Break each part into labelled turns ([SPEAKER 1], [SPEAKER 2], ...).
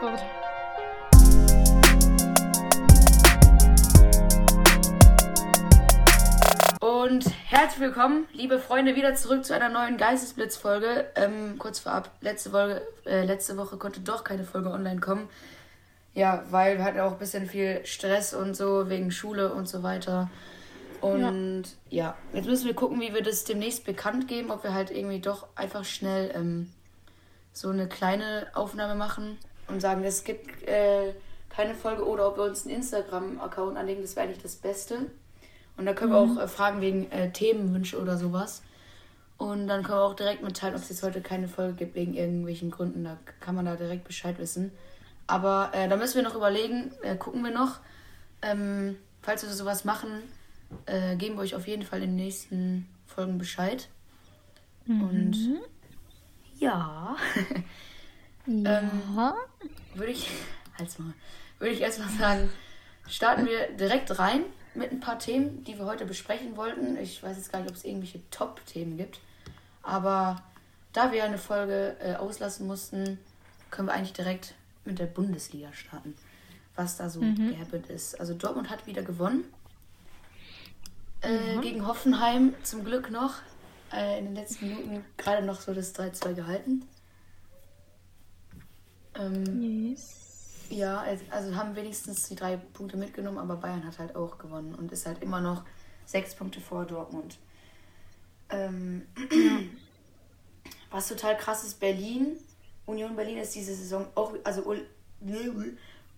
[SPEAKER 1] gut.
[SPEAKER 2] Und herzlich willkommen, liebe Freunde, wieder zurück zu einer neuen Geistesblitz-Folge. Ähm, kurz vorab, letzte, Folge, äh, letzte Woche konnte doch keine Folge online kommen. Ja, weil wir hatten auch ein bisschen viel Stress und so wegen Schule und so weiter. Und ja. ja, jetzt müssen wir gucken, wie wir das demnächst bekannt geben, ob wir halt irgendwie doch einfach schnell ähm, so eine kleine Aufnahme machen und sagen, es gibt äh, keine Folge oder ob wir uns einen Instagram-Account anlegen, das wäre eigentlich das Beste. Und da können
[SPEAKER 1] Mhm.
[SPEAKER 2] wir auch äh, fragen wegen äh, Themenwünsche oder sowas. Und dann können wir auch direkt mitteilen, ob es jetzt heute keine Folge gibt wegen irgendwelchen Gründen. Da kann man da direkt Bescheid wissen. Aber äh, da müssen wir noch überlegen, äh, gucken wir noch. Ähm, falls wir sowas machen, äh, geben wir euch auf jeden Fall in den nächsten Folgen Bescheid. Und ja,
[SPEAKER 1] Ja.
[SPEAKER 2] würde ich, halt's mal, würde ich erstmal sagen, starten wir direkt rein mit ein paar Themen, die wir heute besprechen wollten. Ich weiß jetzt gar nicht, ob es irgendwelche Top-Themen gibt. Aber da wir eine Folge äh, auslassen mussten, können wir eigentlich direkt mit der Bundesliga starten. Was da so gehappet ist. Also Dortmund hat wieder gewonnen. Äh, Gegen Hoffenheim zum Glück noch. Äh, in den letzten Minuten gerade noch so das 3-2 gehalten. Ähm,
[SPEAKER 1] Yes.
[SPEAKER 2] ja, also- also haben wenigstens die drei Punkte mitgenommen, aber Bayern hat halt auch gewonnen und ist halt immer noch sechs Punkte vor Dortmund. Ähm, was total krass ist, Berlin, Union Berlin ist diese Saison auch, also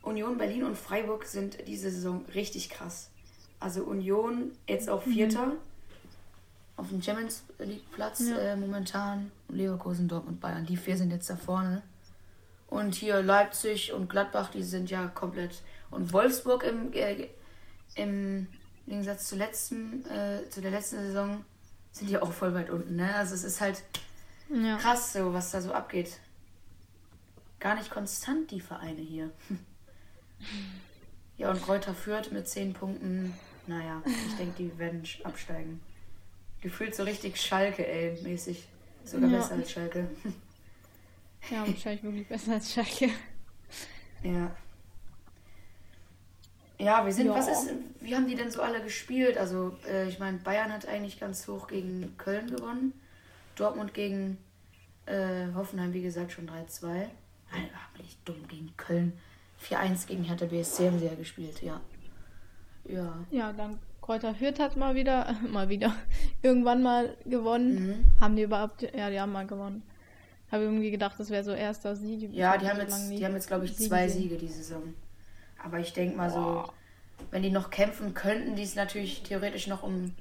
[SPEAKER 2] Union Berlin und Freiburg sind diese Saison richtig krass. Also Union jetzt auch Vierter auf dem Champions League Platz
[SPEAKER 1] Ja.
[SPEAKER 2] äh, momentan. Leverkusen, Dortmund, Bayern, die vier sind jetzt da vorne. Und hier Leipzig und Gladbach, die sind ja komplett. Und Wolfsburg im, äh, im Gegensatz zu, letzten, äh, zu der letzten Saison sind die auch voll weit unten. Ne? Also es ist halt
[SPEAKER 1] Ja.
[SPEAKER 2] krass, so, was da so abgeht. Gar nicht konstant, die Vereine hier. Ja, und Kräuter führt mit 10 Punkten. Naja, ich denke, die werden absteigen. Gefühlt so richtig Schalke, ey, mäßig. Sogar
[SPEAKER 1] Ja.
[SPEAKER 2] besser als Schalke.
[SPEAKER 1] Ja, wahrscheinlich wirklich besser als Schalke.
[SPEAKER 2] Ja. Ja, wir sind,
[SPEAKER 1] Ja.
[SPEAKER 2] was ist, wie haben die denn so alle gespielt? Also, äh, ich meine, Bayern hat eigentlich ganz hoch gegen Köln gewonnen. Dortmund gegen äh, Hoffenheim, wie gesagt, schon 3-2. Alter, bin ich dumm gegen Köln. 4-1 gegen Hertha BSC haben sie ja gespielt, ja. Ja.
[SPEAKER 1] Ja, dann Kräuter Fürth hat mal wieder, mal wieder, irgendwann mal gewonnen.
[SPEAKER 2] Mhm.
[SPEAKER 1] Haben die überhaupt, ja, die haben mal gewonnen. Habe irgendwie gedacht, das wäre so erster Sieg.
[SPEAKER 2] Ja, die haben
[SPEAKER 1] so
[SPEAKER 2] jetzt, die haben jetzt glaube ich,
[SPEAKER 1] Siege
[SPEAKER 2] zwei. Siege die Saison. Aber ich denke mal so,
[SPEAKER 1] Boah.
[SPEAKER 2] wenn die noch kämpfen könnten, die es natürlich theoretisch noch um,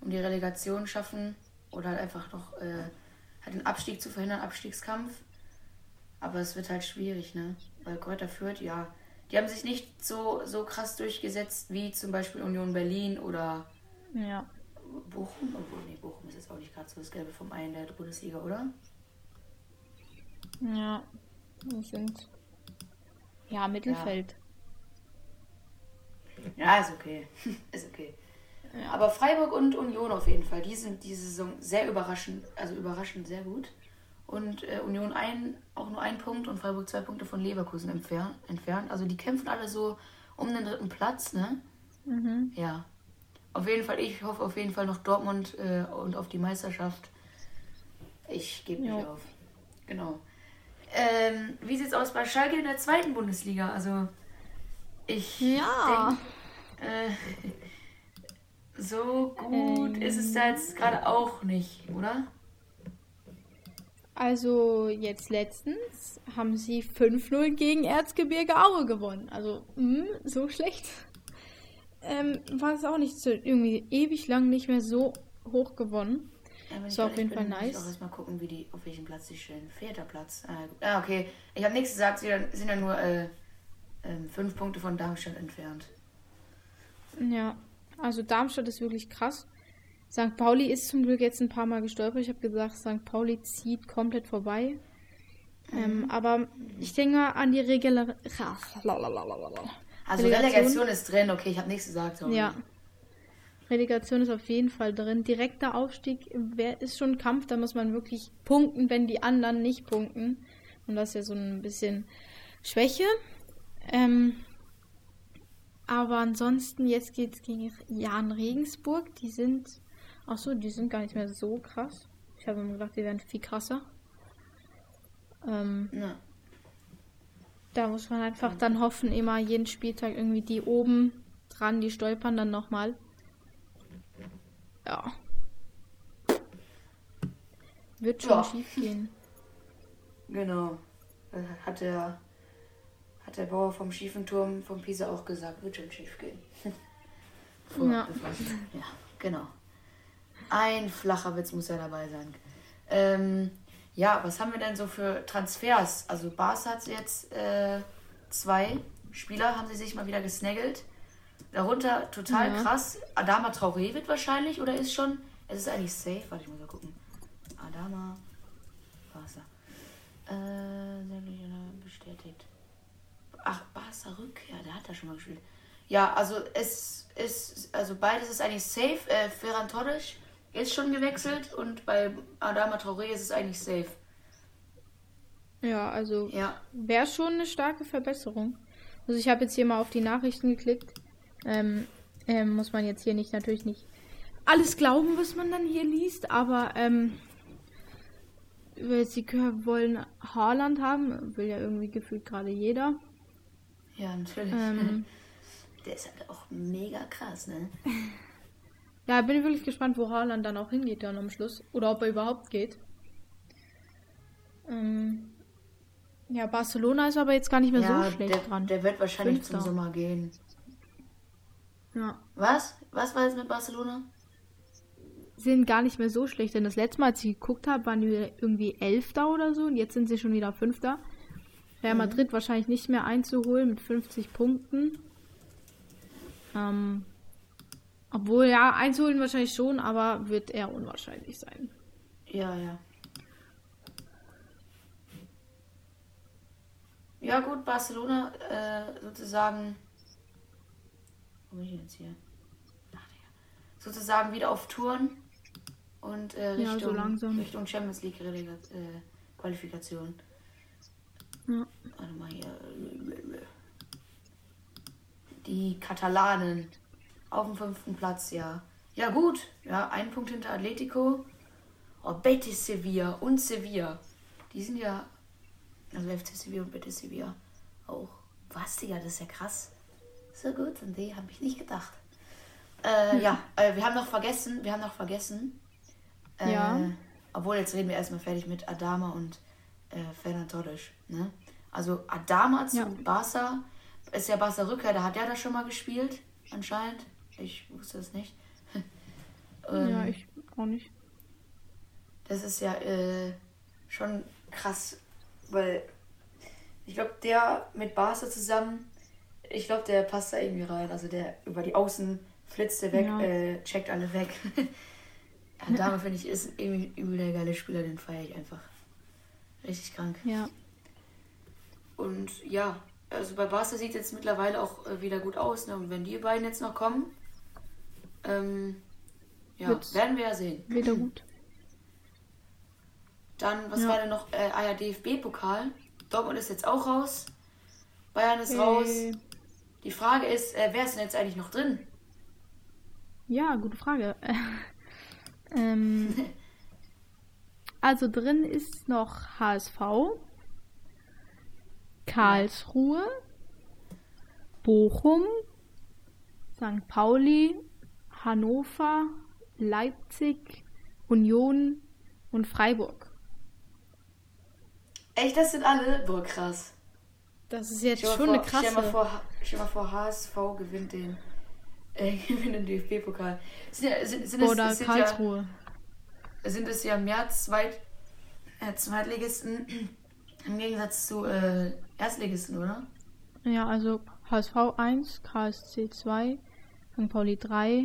[SPEAKER 2] um die Relegation schaffen oder halt einfach noch äh, halt den Abstieg zu verhindern, Abstiegskampf. Aber es wird halt schwierig, ne? Weil Kräuter Fürth, ja, die haben sich nicht so, so krass durchgesetzt wie zum Beispiel Union Berlin oder
[SPEAKER 1] Ja.
[SPEAKER 2] Bochum. Obwohl, nee, Bochum ist jetzt auch nicht gerade so das Gelbe vom Ei in der Bundesliga, oder?
[SPEAKER 1] Ja. Die sind. Ja, Mittelfeld.
[SPEAKER 2] Ja, ist okay. ist okay. Aber Freiburg und Union auf jeden Fall, die sind diese Saison sehr überraschend, also überraschend sehr gut. Und äh, Union ein, auch nur ein Punkt und Freiburg zwei Punkte von Leverkusen entfer entfernt. Also die kämpfen alle so um den dritten Platz, ne?
[SPEAKER 1] Mhm.
[SPEAKER 2] Ja. Auf jeden Fall, ich hoffe auf jeden Fall noch Dortmund äh, und auf die Meisterschaft. Ich gebe nicht
[SPEAKER 1] Jo.
[SPEAKER 2] auf. Genau. Ähm, wie sieht's aus bei Schalke in der zweiten Bundesliga? Also, ich
[SPEAKER 1] Ja.
[SPEAKER 2] denk, äh, so gut
[SPEAKER 1] Ähm.
[SPEAKER 2] ist es da jetzt gerade auch nicht, oder?
[SPEAKER 1] Also jetzt letztens haben sie 5-0 gegen Erzgebirge Aue gewonnen. Also mh, so schlecht ähm, war es auch nicht so irgendwie ewig lang nicht mehr so hoch gewonnen.
[SPEAKER 2] Ja,
[SPEAKER 1] Ist auf jeden
[SPEAKER 2] bin,
[SPEAKER 1] Fall
[SPEAKER 2] muss ich
[SPEAKER 1] nice.
[SPEAKER 2] auch erstmal gucken, wie die, auf welchem Platz sie stehen. Vierter Platz. Ah, ah okay. Ich habe nichts gesagt, sie sind ja nur äh, ähm, fünf Punkte von Darmstadt entfernt.
[SPEAKER 1] Ja, also Darmstadt ist wirklich krass. St. Pauli ist zum Glück jetzt ein paar Mal gestolpert. Ich habe gesagt, St. Pauli zieht komplett vorbei.
[SPEAKER 2] Mhm.
[SPEAKER 1] Ähm, aber ich denke mal an die Regel.
[SPEAKER 2] Also
[SPEAKER 1] Relegation?
[SPEAKER 2] Relegation, ist drin, okay, ich habe nichts gesagt. sorry.
[SPEAKER 1] Ja. Relegation ist auf jeden Fall drin. Direkter Aufstieg ist schon ein Kampf. Da muss man wirklich punkten, wenn die anderen nicht punkten. Und das ist ja so ein bisschen Schwäche. Ähm, aber ansonsten, jetzt geht es gegen Jan Regensburg. Die sind. Ach so, die sind gar nicht mehr so krass. Ich habe immer gedacht, die wären viel krasser. Ähm,
[SPEAKER 2] Ja.
[SPEAKER 1] da muss man einfach dann hoffen, immer jeden Spieltag irgendwie die oben dran, die stolpern dann nochmal. Ja. Wird schon
[SPEAKER 2] Ja.
[SPEAKER 1] schief gehen.
[SPEAKER 2] Genau. Das Hat der, hat der Bauer vom schiefen Turm vom Pisa auch gesagt, wird schon schief gehen. Vor-
[SPEAKER 1] Ja.
[SPEAKER 2] ja, genau. Ein flacher Witz muss ja dabei sein. Ähm, ja, was haben wir denn so für Transfers? Also Barca hat jetzt äh, zwei Spieler, haben sie sich mal wieder gesnaggelt. Darunter total
[SPEAKER 1] Ja.
[SPEAKER 2] krass. Adama Traoré wird wahrscheinlich oder ist schon. Es ist eigentlich safe. Warte, ich muss mal gucken. Adama Barca. Äh, bestätigt. Ach, Barca Rückkehr, der hat da schon mal gespielt. Ja, also es ist, also beides ist eigentlich safe. Äh, Ferran Torres ist schon gewechselt und bei Adama Traoré ist es eigentlich safe.
[SPEAKER 1] Ja, also
[SPEAKER 2] Ja,
[SPEAKER 1] wäre schon eine starke Verbesserung. Also ich habe jetzt hier mal auf die Nachrichten geklickt. Ähm, ähm, muss man jetzt hier nicht natürlich nicht alles glauben, was man dann hier liest, aber ähm, sie wollen Haaland haben, will ja irgendwie gefühlt gerade jeder.
[SPEAKER 2] ja, natürlich.
[SPEAKER 1] Ähm,
[SPEAKER 2] Der ist halt auch mega krass, ne?
[SPEAKER 1] ja, bin ich wirklich gespannt, wo Haaland dann auch hingeht dann am Schluss. Oder ob er überhaupt geht. Ähm, ja, Barcelona ist aber jetzt gar nicht mehr
[SPEAKER 2] Ja,
[SPEAKER 1] so schlecht
[SPEAKER 2] der,
[SPEAKER 1] dran.
[SPEAKER 2] der wird wahrscheinlich zum
[SPEAKER 1] Fünfter.
[SPEAKER 2] Sommer gehen.
[SPEAKER 1] Ja.
[SPEAKER 2] Was? Was war jetzt mit Barcelona?
[SPEAKER 1] sind gar nicht mehr so schlecht, denn das letzte Mal, als ich geguckt habe, waren die irgendwie Elfter oder so und jetzt sind sie schon wieder Fünfter. Real Madrid wahrscheinlich nicht mehr einzuholen mit 50 Punkten. Ähm, obwohl, ja, einzuholen wahrscheinlich schon, aber wird eher unwahrscheinlich sein.
[SPEAKER 2] Ja, ja. Ja gut, Barcelona äh, sozusagen. Wo bin ich jetzt hier? Ach, Digga. Sozusagen wieder auf Touren und äh,
[SPEAKER 1] Ja, so
[SPEAKER 2] Richtung,
[SPEAKER 1] langsam.
[SPEAKER 2] Richtung Champions League äh, Qualifikation.
[SPEAKER 1] Ja.
[SPEAKER 2] Warte mal hier. Die Katalanen auf dem fünften Platz, ja. Ja gut, ja, ein Punkt hinter Atletico. Oh, Betis Sevilla und Sevilla. Die sind ja. Also FC Sevilla und Betis Sevilla auch. Was, Digga, das ist ja krass. So gut, an die habe ich nicht gedacht. Äh, ja, äh, wir haben noch vergessen, wir haben noch vergessen. Äh,
[SPEAKER 1] Ja.
[SPEAKER 2] Obwohl, jetzt reden wir erstmal fertig mit Adama und äh, Fernan Torres. Ne? Also Adama zu
[SPEAKER 1] Ja.
[SPEAKER 2] Barca ist ja Barca Rückkehr, da hat er da schon mal gespielt, anscheinend. Ich wusste es nicht. Ähm,
[SPEAKER 1] ja, ich auch nicht.
[SPEAKER 2] das ist ja äh, schon krass, weil ich glaube, der mit Barca zusammen, ich glaube, der passt da irgendwie rein. Also der über die Außen flitzt der weg,
[SPEAKER 1] Ja.
[SPEAKER 2] äh, checkt alle weg. ja, Dame finde ich ist irgendwie übel der geile Spieler, den feiere ich einfach. Richtig krank.
[SPEAKER 1] Ja.
[SPEAKER 2] Und ja, also bei Barca sieht jetzt mittlerweile auch äh, wieder gut aus. Ne? Und wenn die beiden jetzt noch kommen, ähm, ja,
[SPEAKER 1] Wird's-
[SPEAKER 2] werden wir ja sehen.
[SPEAKER 1] Wieder gut.
[SPEAKER 2] Dann, was
[SPEAKER 1] Ja.
[SPEAKER 2] war denn noch? Äh, ah ja, DFB-Pokal. Dortmund ist jetzt auch raus. Bayern ist raus. Die Frage ist, äh, wer ist denn jetzt eigentlich noch drin?
[SPEAKER 1] Ja, gute Frage. ähm, also drin ist noch HSV, Karlsruhe, Bochum, St. Pauli, Hannover, Leipzig, Union und Freiburg.
[SPEAKER 2] Echt, das sind alle? Boah, krass.
[SPEAKER 1] Das ist jetzt schon
[SPEAKER 2] mal
[SPEAKER 1] eine
[SPEAKER 2] vor- Stell mal
[SPEAKER 1] krasse.
[SPEAKER 2] vor, stell dir mal vor HSV gewinnt den, äh, gewinnt den DFB-Pokal. Sind, ja- sind, sind,
[SPEAKER 1] Oder
[SPEAKER 2] es sind, ja,
[SPEAKER 1] Karlsruhe.
[SPEAKER 2] sind es ja mehr Zweit, äh, Zweitligisten im Gegensatz zu äh, Erstligisten, oder?
[SPEAKER 1] Ja, also HSV 1, KSC 2, St. Pauli 3,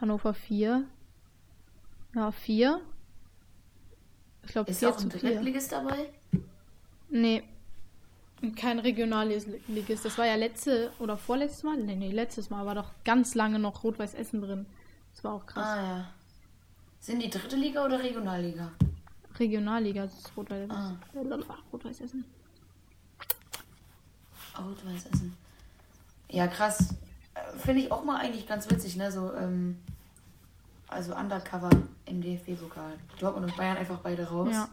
[SPEAKER 1] Hannover 4. Ja, 4. Ich glaube
[SPEAKER 2] Ist
[SPEAKER 1] 4
[SPEAKER 2] auch ein
[SPEAKER 1] zu 4.
[SPEAKER 2] Drittligist dabei?
[SPEAKER 1] Nee. Kein Regionalligist. Das war ja letzte oder vorletztes Mal? Nee, nee, letztes Mal war doch ganz lange noch Rot-Weiß Essen drin. Das war auch krass.
[SPEAKER 2] Ah ja. Sind die dritte Liga oder Regionalliga?
[SPEAKER 1] Regionalliga, das ist Rot-Weiß
[SPEAKER 2] Ah.
[SPEAKER 1] äh, Rot-Weiß Essen.
[SPEAKER 2] Rot-Weiß Essen. Ja, krass. Finde ich auch mal eigentlich ganz witzig, ne? So, ähm, also Undercover im DFB-Pokal. Dortmund und Bayern einfach beide raus.
[SPEAKER 1] Ja.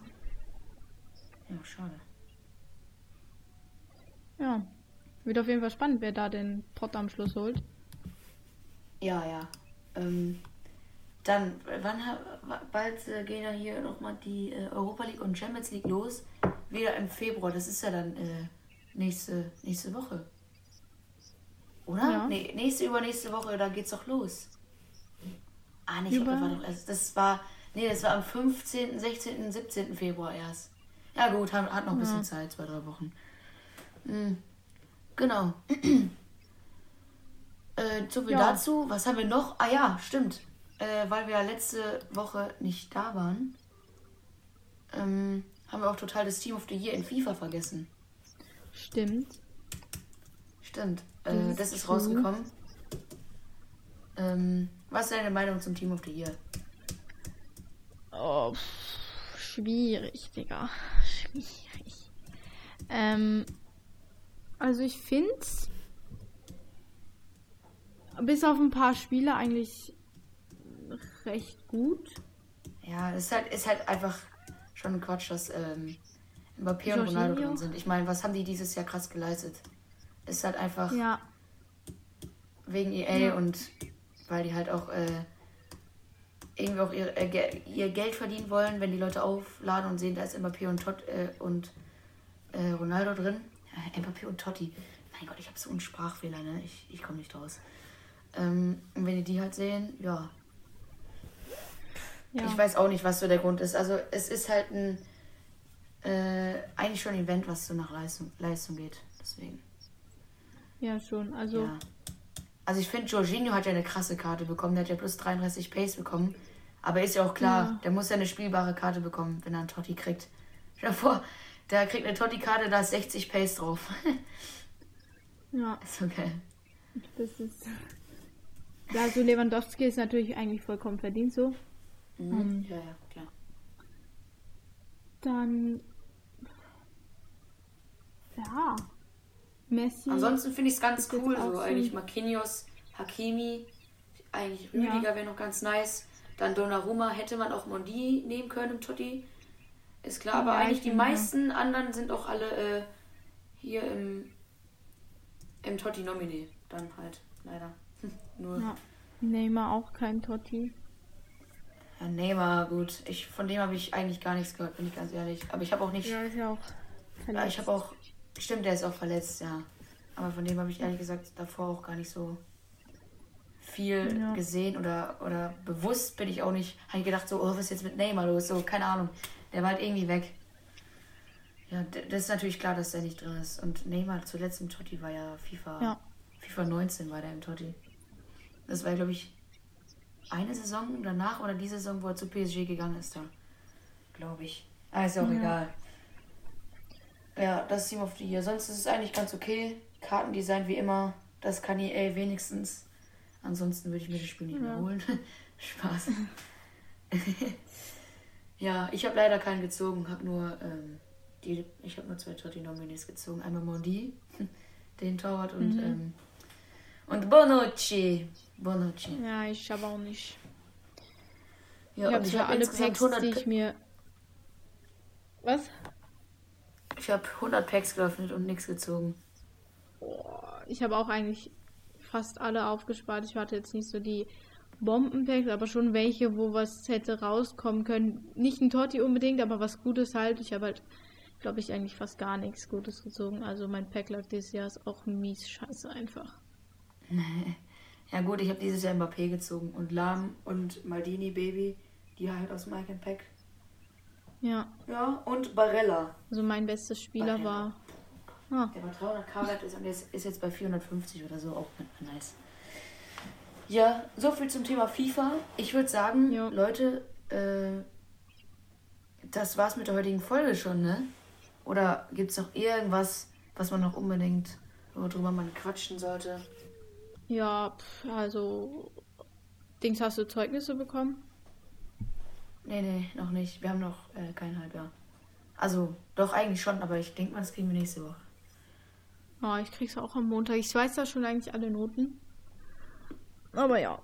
[SPEAKER 2] Ja, schade.
[SPEAKER 1] Ja. Wird auf jeden Fall spannend, wer da den Pott am Schluss holt.
[SPEAKER 2] Ja, ja. Ähm, dann, wann bald äh, gehen ja hier nochmal die äh, Europa League und Champions League los. Wieder im Februar. Das ist ja dann äh, nächste, nächste Woche. Oder?
[SPEAKER 1] Ja.
[SPEAKER 2] Nee, nächste, übernächste Woche, da geht's doch los. Ah, nee, ich das war doch erst. Das war. Nee, das war am 15., 16., 17. Februar erst. Ja, gut, hat, hat noch ein bisschen
[SPEAKER 1] Ja.
[SPEAKER 2] Zeit, zwei, drei Wochen. Hm. Genau. Äh, so viel
[SPEAKER 1] Ja.
[SPEAKER 2] dazu. Was haben wir noch? Ah ja, stimmt. Äh, weil wir ja letzte Woche nicht da waren, ähm, haben wir auch total das Team of the Year in FIFA vergessen.
[SPEAKER 1] Stimmt.
[SPEAKER 2] Stimmt.
[SPEAKER 1] Das
[SPEAKER 2] Äh,
[SPEAKER 1] ist
[SPEAKER 2] das ist rausgekommen. Ähm, was ist deine Meinung zum Team of the Year?
[SPEAKER 1] Oh, pff, schwierig, Digga. Schwierig. Ähm, also ich find's bis auf ein paar Spiele eigentlich recht gut.
[SPEAKER 2] Ja, es ist halt, ist halt einfach schon Quatsch, dass ähm, Mbappé und Ronaldo drin sind. Ich meine, was haben die dieses Jahr krass geleistet? Ist halt einfach
[SPEAKER 1] Ja,
[SPEAKER 2] wegen EA
[SPEAKER 1] Ja.
[SPEAKER 2] und weil die halt auch äh, irgendwie auch ihr, äh, ihr Geld verdienen wollen, wenn die Leute aufladen und sehen, da ist Mbappé und, Tot, äh, und äh, Ronaldo drin. Mbappé und Totti. Mein Gott, ich habe so einen Sprachfehler, ne? Ich, ich komme nicht raus. Ähm, und wenn die die halt sehen, ja,
[SPEAKER 1] ja.
[SPEAKER 2] ich weiß auch nicht, was so der Grund ist. Also es ist halt ein äh, eigentlich schon ein Event, was so nach Leistung, Leistung geht. Deswegen.
[SPEAKER 1] ja schon. Also
[SPEAKER 2] Ja. Also ich finde, Jorginho hat ja eine krasse Karte bekommen. Der hat ja plus 33 Pace bekommen. Aber ist ja auch klar,
[SPEAKER 1] Ja.
[SPEAKER 2] der muss ja eine spielbare Karte bekommen, wenn er einen Totti kriegt. Stell dir vor, der kriegt eine Totti-Karte, da ist 60 Pace drauf.
[SPEAKER 1] ja,
[SPEAKER 2] ist okay.
[SPEAKER 1] das ist. Ja, also Lewandowski ist natürlich eigentlich vollkommen verdient so.
[SPEAKER 2] Mhm. Ja, ja, klar.
[SPEAKER 1] Dann. Ja. Messi.
[SPEAKER 2] Ansonsten finde ich es ganz cool,
[SPEAKER 1] auch
[SPEAKER 2] so
[SPEAKER 1] so
[SPEAKER 2] eigentlich Marquinhos, Hakimi, eigentlich
[SPEAKER 1] Ja.
[SPEAKER 2] Rüdiger wäre noch ganz nice. Dann Donnarumma hätte man auch Mondi nehmen können im Totti. Ist klar, aber
[SPEAKER 1] Ja,
[SPEAKER 2] eigentlich
[SPEAKER 1] ich
[SPEAKER 2] die meisten anderen sind auch alle äh, hier im, im Totti-Nominé. Dann halt, leider. Nur
[SPEAKER 1] Ja. Neymar auch kein Totti.
[SPEAKER 2] ja, Neymar, gut. Ich, von dem habe ich eigentlich gar nichts gehört, bin ich ganz ehrlich. Aber ich habe auch nicht.
[SPEAKER 1] Ja, ist ja auch
[SPEAKER 2] Ja,
[SPEAKER 1] verletzt.
[SPEAKER 2] ich habe auch. Stimmt, der ist auch verletzt, ja. Aber von dem habe ich ehrlich gesagt davor auch gar nicht so viel
[SPEAKER 1] Ja.
[SPEAKER 2] gesehen oder, oder bewusst bin ich auch nicht. Habe ich gedacht, so, oh, was ist jetzt mit Neymar los? So, keine Ahnung. Der war halt irgendwie weg. Ja, das ist natürlich klar, dass der nicht drin ist. Und Neymar zuletzt im Totti war ja FIFA.
[SPEAKER 1] Ja.
[SPEAKER 2] FIFA 19 war der im Totti. Das war, glaube ich, eine Saison danach oder die Saison, wo er zu PSG gegangen ist da. Glaube ich. Ah, ist ja auch
[SPEAKER 1] Ja.
[SPEAKER 2] egal. Ja, das Team of the Year. Sonst ist es eigentlich ganz okay. Kartendesign wie immer. Das kann EA wenigstens. Ansonsten würde ich mir das Spiel nicht mehr
[SPEAKER 1] Ja.
[SPEAKER 2] holen. Spaß. ja, ich habe leider keinen gezogen. Hab nur, ähm, die, ich habe nur zwei Totti-Nominees gezogen. Einmal Mondi, den Torwart, und,
[SPEAKER 1] Mhm.
[SPEAKER 2] ähm, und Bonucci. Bonucci.
[SPEAKER 1] Ja, ich habe auch nicht.
[SPEAKER 2] Ja,
[SPEAKER 1] ich habe
[SPEAKER 2] habe
[SPEAKER 1] alle Packs,
[SPEAKER 2] 100,
[SPEAKER 1] die ich mir. Was?
[SPEAKER 2] ich habe 100 Packs geöffnet und nichts gezogen.
[SPEAKER 1] Boah, ich habe auch eigentlich fast alle aufgespart. Ich hatte jetzt nicht so die Bombenpacks, aber schon welche, wo was hätte rauskommen können. Nicht ein Totti unbedingt, aber was Gutes halt. Ich habe halt, glaube ich, eigentlich fast gar nichts Gutes gezogen. Also mein Packluck dieses Jahr ist auch mies scheiße einfach.
[SPEAKER 2] Ja gut, ich habe dieses Jahr Mbappé gezogen und Lahm und Maldini Baby, die halt aus Mike and Pack.
[SPEAKER 1] Ja,
[SPEAKER 2] Ja, und Barella.
[SPEAKER 1] also mein bestes Spieler war. Ah,
[SPEAKER 2] Der war 300k wert ist und ist jetzt bei 450 oder so, auch nice. Ja, so viel zum Thema FIFA. Ich würde sagen,
[SPEAKER 1] Jo.
[SPEAKER 2] Leute, äh, das war's mit der heutigen Folge schon, ne? Oder gibt's noch irgendwas, was man noch unbedingt, worüber man quatschen sollte?
[SPEAKER 1] ja, also. Dings, hast du Zeugnisse bekommen?
[SPEAKER 2] Nee, nee, noch nicht. Wir haben noch äh, kein Halbjahr. Also, doch eigentlich schon, aber ich denke mal, das kriegen wir nächste Woche.
[SPEAKER 1] Ja, ich krieg's auch am Montag. Ich weiß da schon eigentlich alle Noten. Aber ja.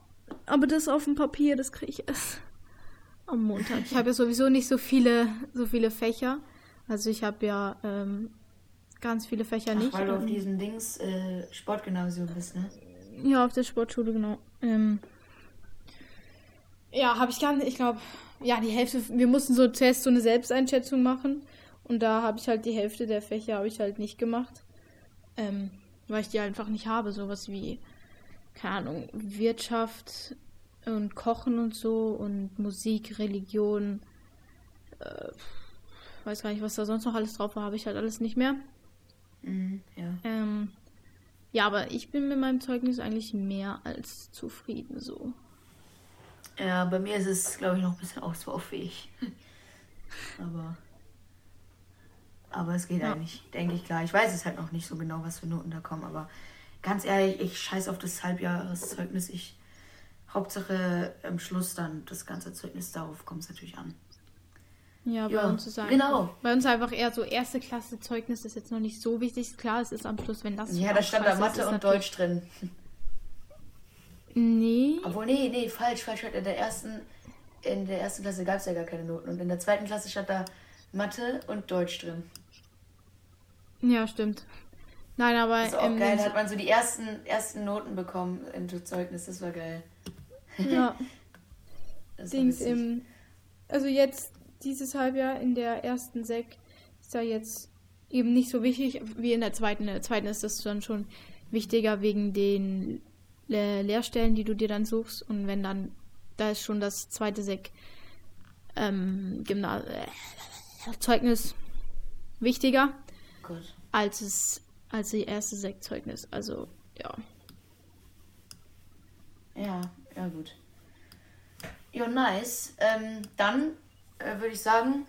[SPEAKER 1] Aber das auf dem Papier, das kriege ich erst am Montag. Ich habe ja sowieso nicht so viele, so viele Fächer. Also ich habe ja ähm, ganz viele Fächer
[SPEAKER 2] Ach,
[SPEAKER 1] nicht.
[SPEAKER 2] weil du auf
[SPEAKER 1] Ähm,
[SPEAKER 2] diesem Dings äh, Sportgymnasium bist, ne?
[SPEAKER 1] Ja, auf der Sportschule, genau. Ähm, ja, habe ich gar nicht, ich glaube, ja, die Hälfte, wir mussten so zuerst so eine Selbsteinschätzung machen und da habe ich halt die Hälfte der Fächer habe ich halt nicht gemacht, ähm, weil ich die einfach nicht habe, sowas wie, keine Ahnung, Wirtschaft und Kochen und so und Musik, Religion, äh, weiß gar nicht, was da sonst noch alles drauf war, habe ich halt alles nicht mehr.
[SPEAKER 2] Mhm, ja.
[SPEAKER 1] Ähm, ja, aber ich bin mit meinem Zeugnis eigentlich mehr als zufrieden so.
[SPEAKER 2] Ja, bei mir ist es, glaube ich, noch ein bisschen ausbaufähig. aber. Aber es geht
[SPEAKER 1] Ja.
[SPEAKER 2] eigentlich, denke ich, klar. Ich weiß es halt noch nicht so genau, was für Noten da kommen, aber ganz ehrlich, ich scheiß auf das Halbjahreszeugnis. Ich. Hauptsache am Schluss dann das ganze Zeugnis, darauf kommt es natürlich an.
[SPEAKER 1] Ja, bei
[SPEAKER 2] Ja,
[SPEAKER 1] uns ist einfach,
[SPEAKER 2] genau.
[SPEAKER 1] bei uns einfach eher so erste Klasse Zeugnis ist jetzt noch nicht so wichtig. Klar, es ist am Schluss, wenn das
[SPEAKER 2] Ja, da stand da Mathe und Deutsch drin.
[SPEAKER 1] Nee.
[SPEAKER 2] Obwohl, nee, nee, falsch, falsch. falsch. In der ersten, in der ersten Klasse gab es ja gar keine Noten. Und in der zweiten Klasse stand da Mathe und Deutsch drin.
[SPEAKER 1] Ja, stimmt. Nein, aber
[SPEAKER 2] Das ist auch geil. Da hat man so die ersten, ersten Noten bekommen im Zeugnis. Das war geil.
[SPEAKER 1] ja,
[SPEAKER 2] Das war
[SPEAKER 1] Dings im also jetzt dieses Halbjahr in der ersten Sek ist da jetzt eben nicht so wichtig wie in der zweiten. In der zweiten ist das dann schon wichtiger wegen den Le Lehrstellen, die du dir dann suchst. Und wenn dann, da ist schon das zweite Sek ähm, Gymna äh, Zeugnis wichtiger
[SPEAKER 2] Gott.
[SPEAKER 1] als es als die erste Sek-Zeugnis. Also ja.
[SPEAKER 2] Ja, ja, gut. Ja, nice. Ähm, dann äh, würde ich sagen,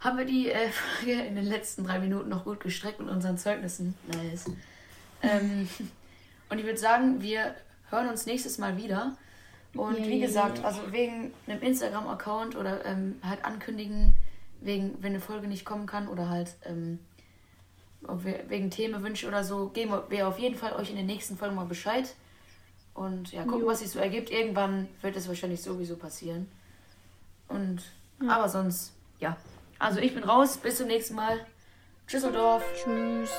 [SPEAKER 2] haben wir die äh, Frage in den letzten drei Minuten noch gut gestreckt mit unseren Zeugnissen. Nice. Ähm, und ich würde sagen, wir hören uns nächstes Mal wieder. Und
[SPEAKER 1] Yay.
[SPEAKER 2] wie gesagt, also wegen einem Instagram-Account oder ähm, halt ankündigen, wegen, wenn eine Folge nicht kommen kann oder halt ähm, wegen Themenwünsche oder so, geben wir auf jeden Fall euch in den nächsten Folgen mal Bescheid. Und ja, gucken,
[SPEAKER 1] Jo.
[SPEAKER 2] was sich so ergibt. Irgendwann wird es wahrscheinlich sowieso passieren. Und
[SPEAKER 1] Ja.
[SPEAKER 2] aber sonst, ja. Also ich bin raus, bis zum nächsten Mal. Tschüsseldorf.
[SPEAKER 1] Tschüss.